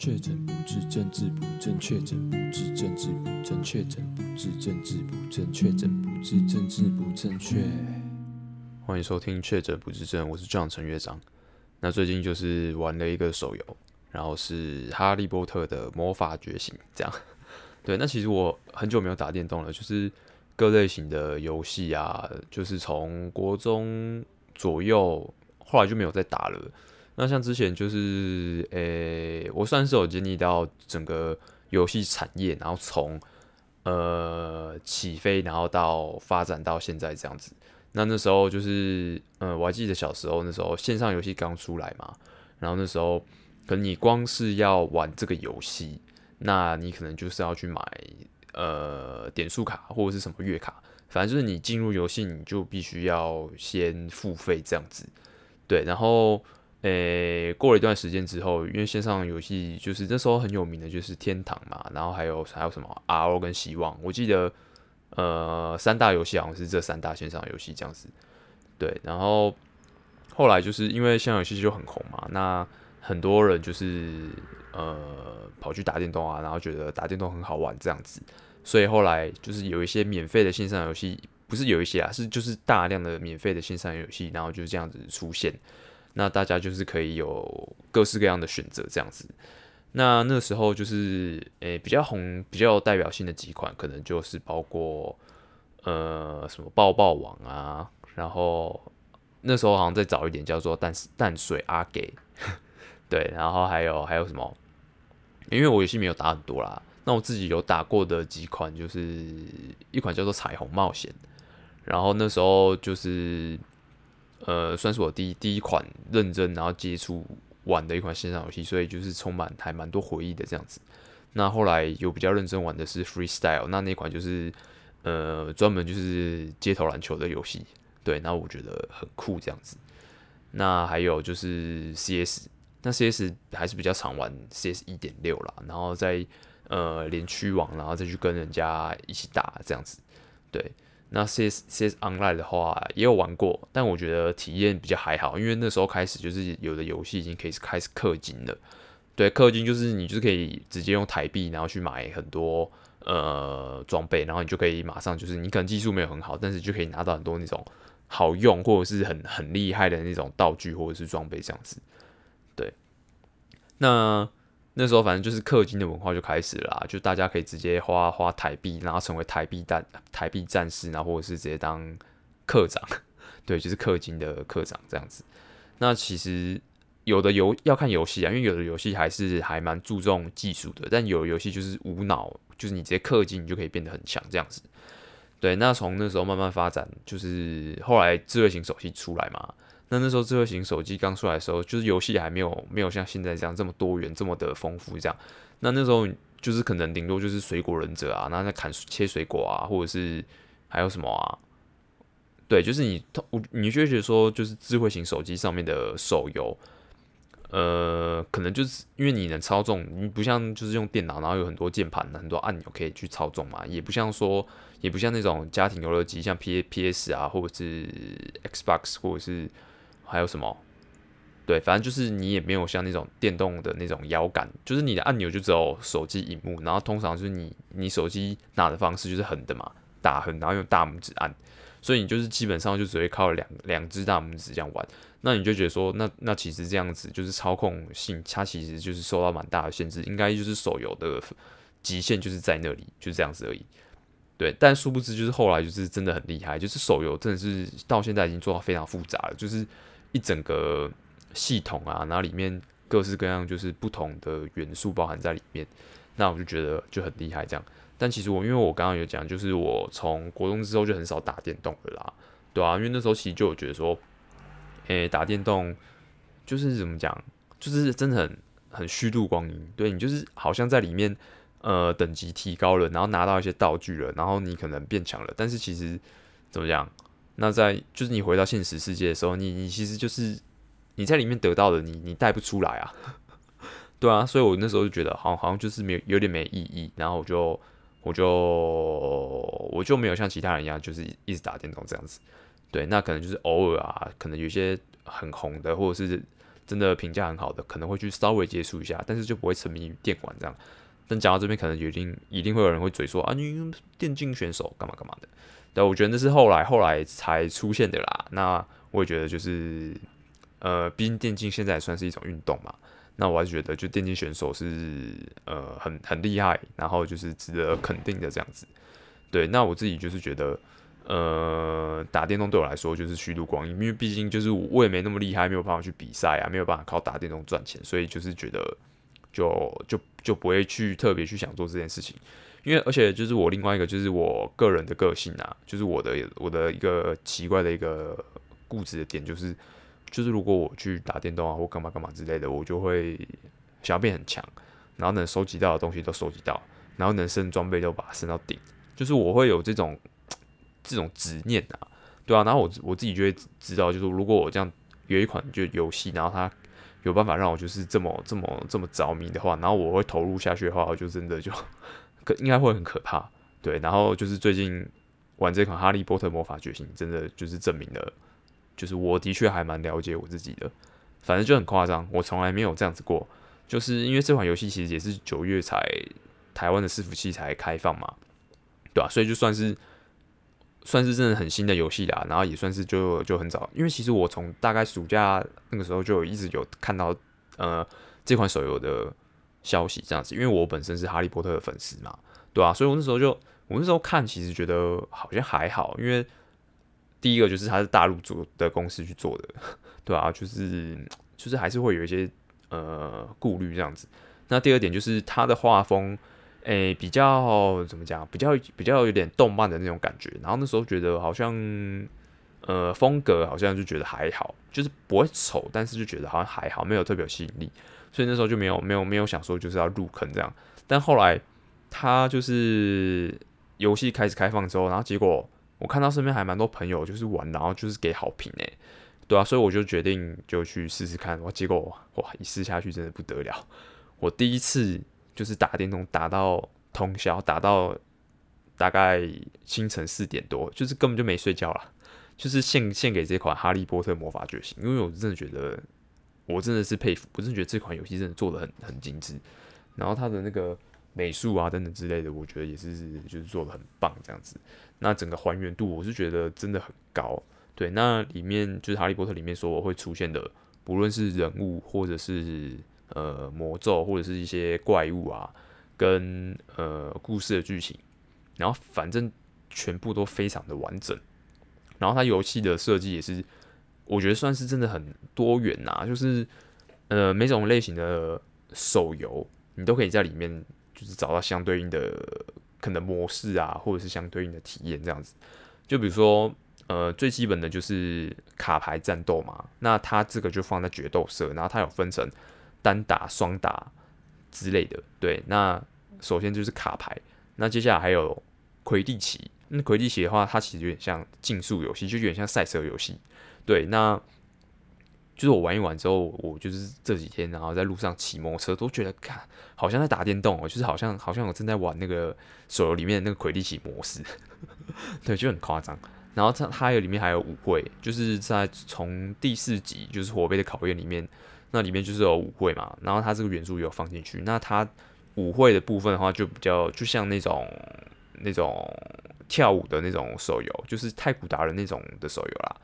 确诊不治，政治不正确；确诊不治，政治不正确；确诊不治，政治不正确；确诊不治，政治不正确。欢迎收听《确诊不治症》，我是 John 陈乐章。那最近就是玩了一个手游，然后是《哈利波特》的魔法觉醒，这样。对，那其实我很久没有打电动了，就是各类型的游戏啊，就是从国中左右，后来就没有再打了。那像之前就是，诶、我算是有经历到整个游戏产业，然后从呃起飞，然后到发展到现在这样子。那那时候就是，嗯，我还记得小时候那时候线上游戏刚出来嘛，然后那时候可能你光是要玩这个游戏，那你可能就是要去买呃点数卡或者是什么月卡，反正就是你进入游戏你就必须要先付费这样子，对，然后。诶、过了一段时间之后，因为线上游戏就是那时候很有名的，就是天堂嘛，然后还有还有什么 RO 跟希望，我记得呃三大游戏好像是这三大线上游戏这样子。对，然后后来就是因为线上游戏就很红嘛，那很多人就是呃跑去打电动啊，然后觉得打电动很好玩这样子，所以后来就是有一些免费的线上游戏，不是有一些啊，是就是大量的免费的线上游戏，然后就是这样子出现。那大家就是可以有各式各样的选择这样子。那那时候就是诶、比较红、比较代表性的几款，可能就是包括呃什么抱抱王啊，然后那时候好像再早一点叫做淡淡水阿给，对，然后还有还有什么？因为我游戏没有打很多啦，那我自己有打过的几款就是一款叫做彩虹冒险，然后那时候就是。呃，算是我第一第一款认真然后接触玩的一款线上游戏，所以就是充满还蛮多回忆的这样子。那后来有比较认真玩的是 Freestyle，那那款就是呃专门就是街头篮球的游戏，对，那我觉得很酷这样子。那还有就是 CS，那 CS 还是比较常玩 CS 一点六啦，然后再呃连区网，然后再去跟人家一起打这样子，对。那 CS CS Online 的话也有玩过，但我觉得体验比较还好，因为那时候开始就是有的游戏已经可以开始氪金了。对，氪金就是你就是可以直接用台币，然后去买很多呃装备，然后你就可以马上就是你可能技术没有很好，但是就可以拿到很多那种好用或者是很很厉害的那种道具或者是装备这样子。对，那。那时候反正就是氪金的文化就开始了啦，就大家可以直接花花台币，然后成为台币战台币战士，然后或者是直接当课长，对，就是氪金的课长这样子。那其实有的游要看游戏啊，因为有的游戏还是还蛮注重技术的，但有的游戏就是无脑，就是你直接氪金你就可以变得很强这样子。对，那从那时候慢慢发展，就是后来智慧型手机出来嘛。那那时候智慧型手机刚出来的时候，就是游戏还没有没有像现在这样这么多元、这么的丰富这样。那那时候就是可能顶多就是水果忍者啊，那在砍切水果啊，或者是还有什么啊？对，就是你你就觉得说，就是智慧型手机上面的手游，呃，可能就是因为你能操纵，你不像就是用电脑，然后有很多键盘、很多按钮可以去操纵嘛，也不像说，也不像那种家庭游乐机，像 P P S 啊，或者是 Xbox，或者是。还有什么？对，反正就是你也没有像那种电动的那种摇杆，就是你的按钮就只有手机荧幕，然后通常就是你你手机拿的方式就是横的嘛，打横，然后用大拇指按，所以你就是基本上就只会靠两两只大拇指这样玩，那你就觉得说，那那其实这样子就是操控性，它其实就是受到蛮大的限制，应该就是手游的极限就是在那里，就这样子而已。对，但殊不知就是后来就是真的很厉害，就是手游真的是到现在已经做到非常复杂了，就是。一整个系统啊，然后里面各式各样就是不同的元素包含在里面，那我就觉得就很厉害这样。但其实我因为我刚刚有讲，就是我从国中之后就很少打电动了啦，对啊，因为那时候其实就有觉得说，诶、打电动就是怎么讲，就是真的很很虚度光阴。对，你就是好像在里面呃等级提高了，然后拿到一些道具了，然后你可能变强了，但是其实怎么讲？那在就是你回到现实世界的时候，你你其实就是你在里面得到的你，你带不出来啊，对啊，所以我那时候就觉得好好像就是没有有点没意义，然后我就我就我就没有像其他人一样，就是一直打电动这样子，对，那可能就是偶尔啊，可能有些很红的或者是真的评价很好的，可能会去稍微接触一下，但是就不会沉迷于电玩这样。但讲到这边，可能一定一定会有人会嘴说啊，你电竞选手干嘛干嘛的。对，我觉得那是后来后来才出现的啦。那我也觉得就是，呃，毕竟电竞现在也算是一种运动嘛。那我还是觉得，就电竞选手是呃很很厉害，然后就是值得肯定的这样子。对，那我自己就是觉得。呃，打电动对我来说就是虚度光阴，因为毕竟就是我也没那么厉害，没有办法去比赛啊，没有办法靠打电动赚钱，所以就是觉得就就就不会去特别去想做这件事情。因为而且就是我另外一个就是我个人的个性啊，就是我的我的一个奇怪的一个固执的点，就是就是如果我去打电动啊或干嘛干嘛之类的，我就会想要变很强，然后能收集到的东西都收集到，然后能升装备都把它升到顶，就是我会有这种。这种执念啊，对啊，然后我我自己就会知道，就是如果我这样有一款就游戏，然后它有办法让我就是这么这么这么着迷的话，然后我会投入下去的话，我就真的就应该会很可怕，对。然后就是最近玩这款《哈利波特魔法觉醒》，真的就是证明了，就是我的确还蛮了解我自己的，反正就很夸张，我从来没有这样子过，就是因为这款游戏其实也是九月才台湾的伺服器才开放嘛，对吧、啊？所以就算是。算是真的很新的游戏啦，然后也算是就就很早，因为其实我从大概暑假那个时候就一直有看到呃这款手游的消息这样子，因为我本身是哈利波特的粉丝嘛，对啊，所以我那时候就我那时候看其实觉得好像还好，因为第一个就是它是大陆做的公司去做的，对啊，就是就是还是会有一些呃顾虑这样子。那第二点就是它的画风。诶、比较怎么讲？比较比较有点动漫的那种感觉。然后那时候觉得好像，呃，风格好像就觉得还好，就是不会丑，但是就觉得好像还好，没有特别有吸引力。所以那时候就没有没有没有想说就是要入坑这样。但后来他就是游戏开始开放之后，然后结果我看到身边还蛮多朋友就是玩，然后就是给好评诶、对啊，所以我就决定就去试试看。哇，结果哇一试下去真的不得了，我第一次。就是打电动打到通宵，打到大概清晨四点多，就是根本就没睡觉了。就是献献给这款《哈利波特魔法觉醒》，因为我真的觉得，我真的是佩服，我真的觉得这款游戏真的做的很很精致，然后它的那个美术啊等等之类的，我觉得也是就是做的很棒这样子。那整个还原度，我是觉得真的很高。对，那里面就是《哈利波特》里面所会出现的，不论是人物或者是。呃，魔咒或者是一些怪物啊，跟呃故事的剧情，然后反正全部都非常的完整。然后它游戏的设计也是，我觉得算是真的很多元呐。就是呃每种类型的手游，你都可以在里面就是找到相对应的可能模式啊，或者是相对应的体验这样子。就比如说呃最基本的就是卡牌战斗嘛，那它这个就放在决斗社，然后它有分成。单打、双打之类的，对。那首先就是卡牌，那接下来还有魁地奇。那魁地奇的话，它其实有点像竞速游戏，就有点像赛车游戏。对，那就是我玩一玩之后，我就是这几天，然后在路上骑摩托车，都觉得看好像在打电动哦，就是好像好像我正在玩那个手游里面的那个魁地奇模式，对，就很夸张。然后它它有里面还有舞会，就是在从第四集就是火杯的考验里面。那里面就是有舞会嘛，然后它这个元素也有放进去。那它舞会的部分的话，就比较就像那种那种跳舞的那种手游，就是太古达人那种的手游啦。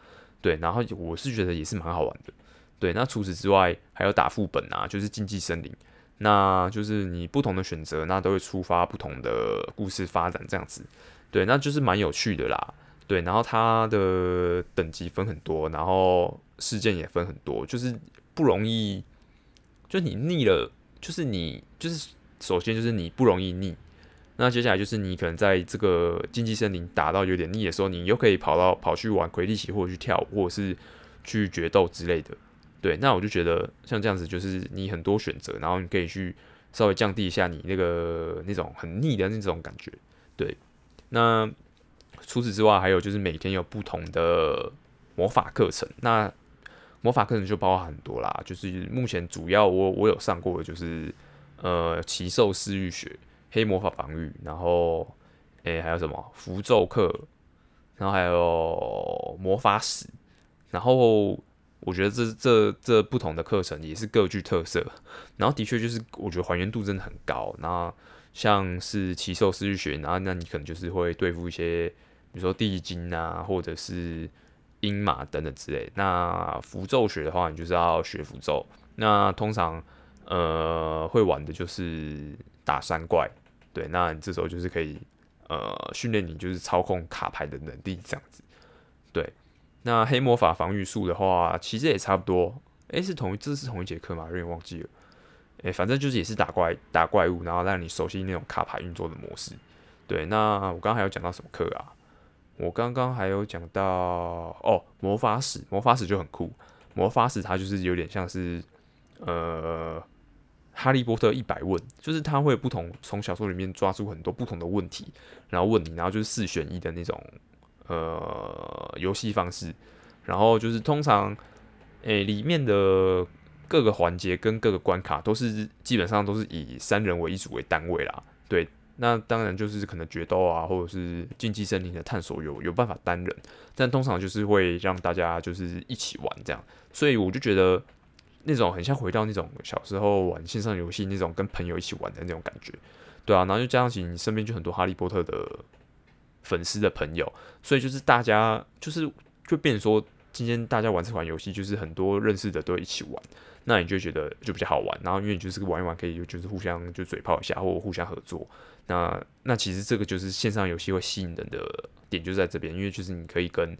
对，然后我是觉得也是蛮好玩的。对，那除此之外还有打副本啊，就是竞技森林，那就是你不同的选择，那都会触发不同的故事发展这样子。对，那就是蛮有趣的啦。对，然后它的等级分很多，然后事件也分很多，就是。不容易，就你腻了，就是你就是首先就是你不容易腻，那接下来就是你可能在这个竞技森林打到有点腻的时候，你又可以跑到跑去玩魁地奇，或者去跳舞，或者是去决斗之类的。对，那我就觉得像这样子，就是你很多选择，然后你可以去稍微降低一下你那个那种很腻的那种感觉。对，那除此之外，还有就是每天有不同的魔法课程，那。魔法课程就包含很多啦，就是目前主要我我有上过的就是呃奇兽饲育学、黑魔法防御，然后诶、还有什么符咒课，然后还有魔法史，然后我觉得这这这不同的课程也是各具特色。然后的确就是我觉得还原度真的很高。然后像是奇兽思绪学，然后那你可能就是会对付一些，比如说地精啊，或者是阴马等等之类。那符咒学的话，你就是要学符咒。那通常呃会玩的就是打山怪，对，那你这时候就是可以呃训练你就是操控卡牌的能力这样子，对。那黑魔法防御术的话，其实也差不多。诶、是同一，这是同一节课吗？有点忘记了。诶、反正就是也是打怪打怪物，然后让你熟悉那种卡牌运作的模式。对，那我刚刚还有讲到什么课啊？我刚刚还有讲到哦，魔法使，魔法使就很酷。魔法使它就是有点像是呃，哈利波特一百问，就是他会不同从小说里面抓出很多不同的问题，然后问你，然后就是四选一的那种。呃，游戏方式，然后就是通常，诶、里面的各个环节跟各个关卡都是基本上都是以三人为一组为单位啦。对，那当然就是可能决斗啊，或者是禁忌森林的探索有有办法单人，但通常就是会让大家就是一起玩这样。所以我就觉得那种很像回到那种小时候玩线上游戏那种跟朋友一起玩的那种感觉，对啊，然后就加上起你身边就很多哈利波特的。粉丝的朋友，所以就是大家就是就变成说，今天大家玩这款游戏，就是很多认识的都一起玩，那你就觉得就比较好玩。然后因为你就是玩一玩，可以就是互相就嘴炮一下，或互相合作。那那其实这个就是线上游戏会吸引人的点，就在这边，因为就是你可以跟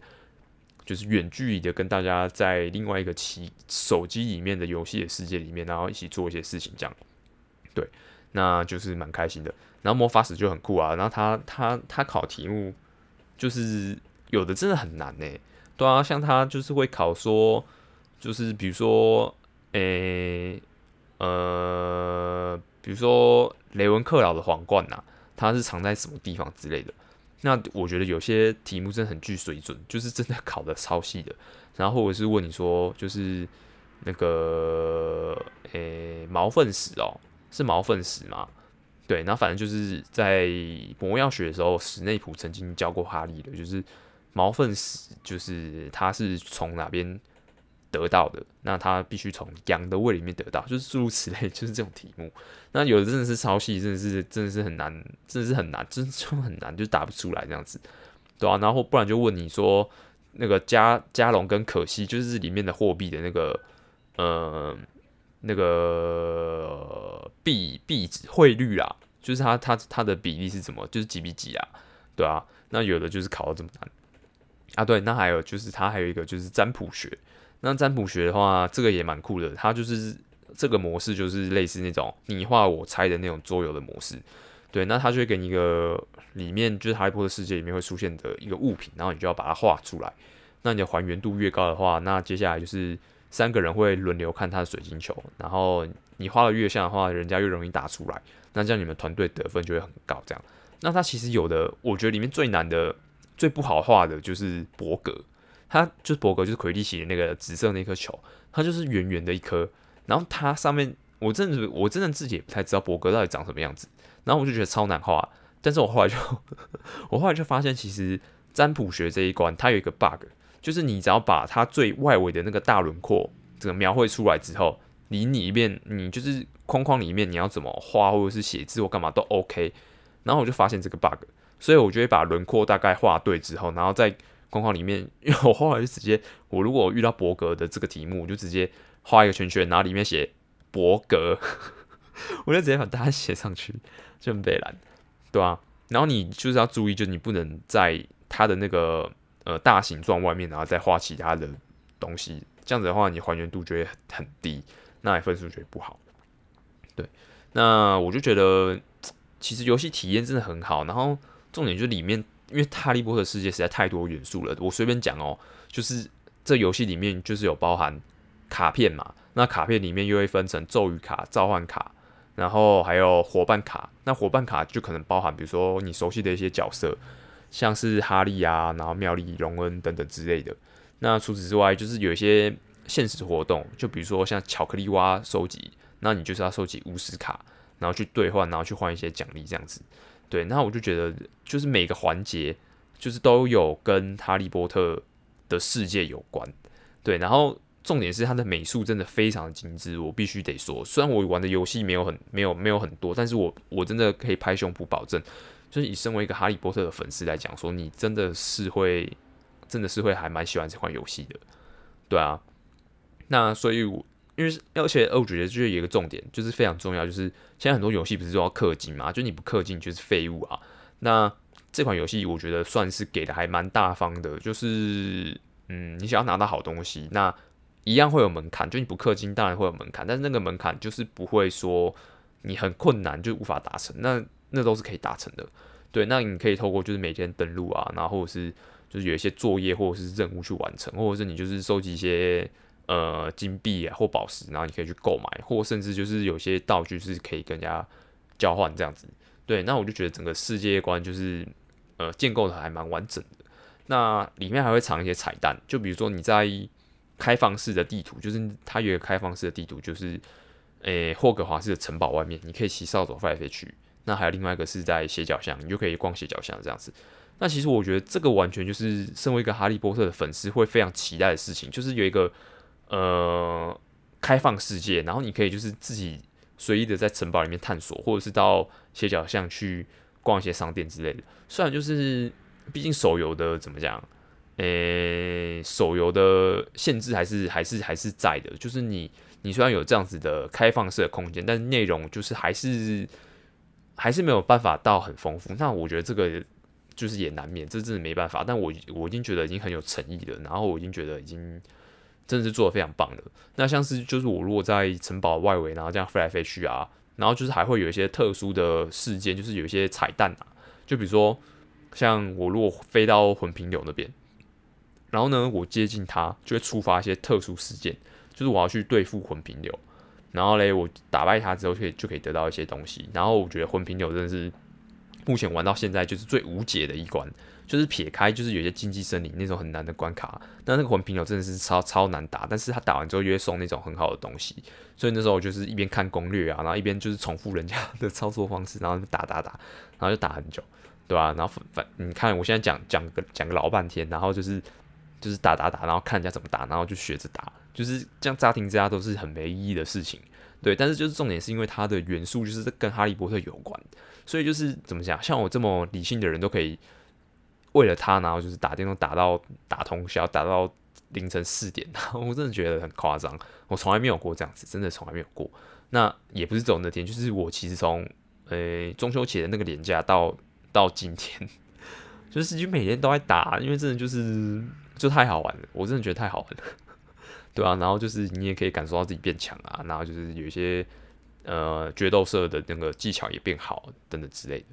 就是远距离的跟大家在另外一个其手机里面的游戏的世界里面，然后一起做一些事情，这样对，那就是蛮开心的。然后魔法使就很酷啊，然后他他他考题目就是有的真的很难呢，对啊，像他就是会考说，就是比如说，诶、呃，比如说雷文克劳的皇冠呐、它是藏在什么地方之类的。那我觉得有些题目真的很具水准，就是真的考的超细的。然后或者是问你说，就是那个，诶、毛粪石哦，是毛粪石吗？对，那反正就是在魔药学的时候，史内普曾经教过哈利的，就是毛粪石，就是他是从哪边得到的？那他必须从羊的胃里面得到，就是诸如此类，就是这种题目。那有的真的是超细，真的是真的是很难，真的是很难，真的就很难，就答不出来这样子，对啊，然后不然就问你说，那个加加隆跟可惜，就是里面的货币的那个，呃。那个币币汇率啦，就是它它它的比例是怎么，就是几比几啊？对啊，那有的就是考到这么难啊。对，那还有就是它还有一个就是占卜学。那占卜学的话，这个也蛮酷的。它就是这个模式就是类似那种你画我猜的那种桌游的模式。对，那它就会给你一个里面就是哈利波特世界里面会出现的一个物品，然后你就要把它画出来。那你的还原度越高的话，那接下来就是。三个人会轮流看他的水晶球，然后你画的越像的话，人家越容易答出来，那这样你们团队得分就会很高。这样，那它其实有的，我觉得里面最难的、最不好画的就是伯格，它就是伯格，就是魁地奇的那个紫色那颗球，它就是圆圆的一颗，然后它上面，我真的我真的自己也不太知道伯格到底长什么样子，然后我就觉得超难画，但是我后来就 我后来就发现，其实占卜学这一关它有一个 bug。就是你只要把它最外围的那个大轮廓这个描绘出来之后，你里面你就是框框里面你要怎么画或者是写字或干嘛都 OK。然后我就发现这个 bug，所以我就会把轮廓大概画对之后，然后再框框里面，因为我后来就直接，我如果遇到伯格的这个题目，我就直接画一个圈圈，然后里面写伯格，我就直接把答案写上去，就很北烂，对啊。然后你就是要注意，就是你不能在它的那个。呃，大形状外面，然后再画其他的东西，这样子的话，你还原度就会很低，那你分数就会不好。对，那我就觉得，其实游戏体验真的很好。然后重点就是里面，因为哈利波特世界实在太多元素了。我随便讲哦，就是这游戏里面就是有包含卡片嘛，那卡片里面又会分成咒语卡、召唤卡，然后还有伙伴卡。那伙伴卡就可能包含，比如说你熟悉的一些角色。像是哈利啊，然后妙丽、荣恩等等之类的。那除此之外，就是有一些现实活动，就比如说像巧克力蛙收集，那你就是要收集巫师卡，然后去兑换，然后去换一些奖励这样子。对，那我就觉得，就是每个环节就是都有跟哈利波特的世界有关。对，然后重点是它的美术真的非常精致，我必须得说。虽然我玩的游戏没有很没有没有很多，但是我我真的可以拍胸脯保证，就是以身为一个哈利波特的粉丝来讲，说你真的是会真的是会还蛮喜欢这款游戏的，对啊。那所以我，因为而且我觉得就是有一个重点，就是非常重要，就是现在很多游戏不是都要氪金嘛？就你不氪金就是废物啊。那这款游戏我觉得算是给的还蛮大方的，就是嗯，你想要拿到好东西，那。一样会有门槛，就你不氪金，当然会有门槛，但是那个门槛就是不会说你很困难就无法达成，那那都是可以达成的。对，那你可以透过就是每天登录啊，然后或者是就是有一些作业或者是任务去完成，或者是你就是收集一些呃金币啊或宝石，然后你可以去购买，或甚至就是有些道具是可以跟人家交换这样子。对，那我就觉得整个世界观就是呃建构的还蛮完整的。那里面还会藏一些彩蛋，就比如说你在开放式的地图，就是它有一个开放式的地图，就是，诶、霍格华兹的城堡外面，你可以骑扫帚飞来飞去。那还有另外一个是在斜角巷，你就可以逛斜角巷这样子。那其实我觉得这个完全就是身为一个哈利波特的粉丝会非常期待的事情，就是有一个呃开放世界，然后你可以就是自己随意的在城堡里面探索，或者是到斜角巷去逛一些商店之类的。虽然就是毕竟手游的怎么讲？诶、手游的限制还是还是还是在的，就是你你虽然有这样子的开放式的空间，但是内容就是还是还是没有办法到很丰富。那我觉得这个就是也难免，这真的没办法。但我我已经觉得已经很有诚意了，然后我已经觉得已经真的是做得非常棒的。那像是就是我如果在城堡外围，然后这样飞来飞去啊，然后就是还会有一些特殊的事件，就是有一些彩蛋啊，就比如说像我如果飞到魂瓶流那边。然后呢，我接近他就会触发一些特殊事件，就是我要去对付魂瓶流，然后嘞，我打败他之后，可以就可以得到一些东西。然后我觉得魂瓶流真的是目前玩到现在就是最无解的一关，就是撇开就是有些禁忌森林那种很难的关卡，但那个魂瓶流真的是超超难打。但是他打完之后又会送那种很好的东西，所以那时候我就是一边看攻略啊，然后一边就是重复人家的操作方式，然后打打打，然后就打很久，对吧、啊？然后反反你看我现在讲讲个讲个老半天，然后就是。就是打打打，然后看人家怎么打，然后就学着打，就是这样乍听之下都是很没意义的事情，对。但是就是重点是因为它的元素就是跟哈利波特有关，所以就是怎么讲，像我这么理性的人都可以为了他，然后就是打电动打到打通宵，打到凌晨四点，然后我真的觉得很夸张，我从来没有过这样子，真的从来没有过。那也不是走那天，就是我其实从呃中秋节的那个年假到到今天，就是就每天都在打，因为真的就是。就太好玩了，我真的觉得太好玩了，对啊，然后就是你也可以感受到自己变强啊，然后就是有一些呃决斗社的那个技巧也变好等等之类的，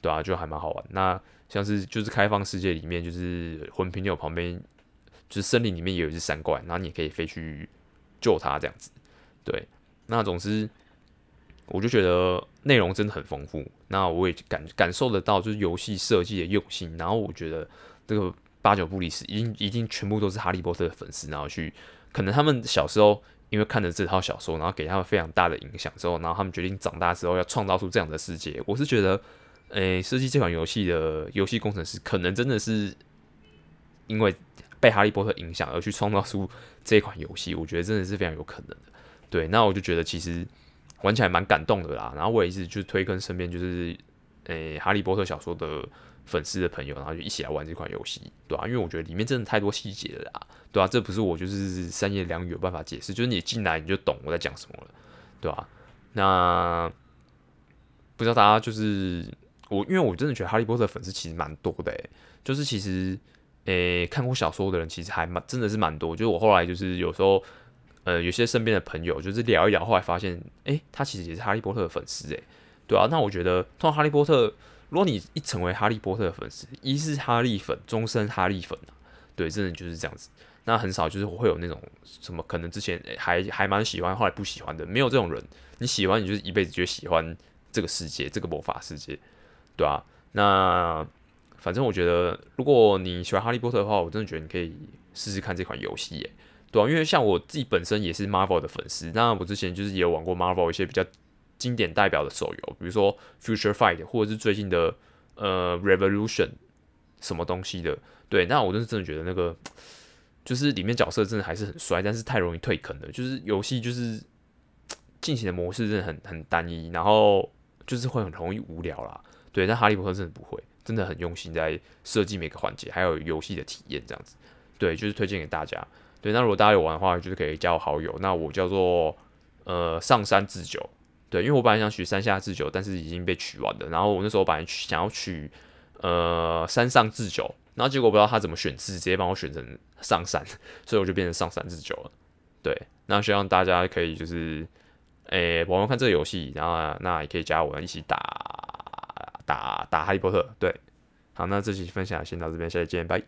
对啊，就还蛮好玩。那像是就是开放世界里面，就是魂瓶有旁边，就是森林里面也有一只山怪，然后你也可以飞去救它这样子。对，那总之我就觉得内容真的很丰富，那我也感感受得到就是游戏设计的用心，然后我觉得这个。八九不离十，一定一定全部都是哈利波特的粉丝，然后去可能他们小时候因为看了这套小说，然后给他们非常大的影响之后，然后他们决定长大之后要创造出这样的世界。我是觉得，诶、设计这款游戏的游戏工程师可能真的是因为被哈利波特影响而去创造出这款游戏，我觉得真的是非常有可能的。对，那我就觉得其实玩起来蛮感动的啦。然后我也是就推跟身边就是诶、哈利波特小说的。粉丝的朋友，然后就一起来玩这款游戏，对啊，因为我觉得里面真的太多细节了啦，对啊，这不是我就是三言两语有办法解释，就是你进来你就懂我在讲什么了，对吧？那不知道大家就是我，因为我真的觉得哈利波特粉丝其实蛮多的，诶，就是其实诶、看过小说的人其实还蛮真的是蛮多，就是我后来就是有时候呃有些身边的朋友就是聊一聊，后来发现诶、他其实也是哈利波特的粉丝，诶，对啊，那我觉得通常哈利波特。如果你一成为哈利波特的粉丝，一是哈利粉，终身哈利粉，对，真的就是这样子。那很少就是会有那种什么可能之前还还蛮喜欢，后来不喜欢的，没有这种人。你喜欢，你就是一辈子就喜欢这个世界，这个魔法世界，对啊。那反正我觉得，如果你喜欢哈利波特的话，我真的觉得你可以试试看这款游戏，耶，对啊，因为像我自己本身也是 Marvel 的粉丝，那我之前就是也有玩过 Marvel 一些比较。经典代表的手游，比如说 Future Fight，或者是最近的呃 Revolution 什么东西的，对，那我就是真的觉得那个就是里面角色真的还是很帅，但是太容易退坑了。就是游戏就是进行的模式真的很很单一，然后就是会很容易无聊啦。对，但哈利波特真的不会，真的很用心在设计每个环节，还有游戏的体验这样子。对，就是推荐给大家。对，那如果大家有玩的话，就是可以加我好友。那我叫做呃上山智久。对，因为我本来想取山下智久，但是已经被取完了。然后我那时候本来想要取呃山上智久，然后结果不知道他怎么选字，直接帮我选成上山，所以我就变成上山智久了。对，那希望大家可以就是诶玩玩看这个游戏，然后那也可以加我一起打打打哈利波特。对，好，那这期分享先到这边，下期见，拜。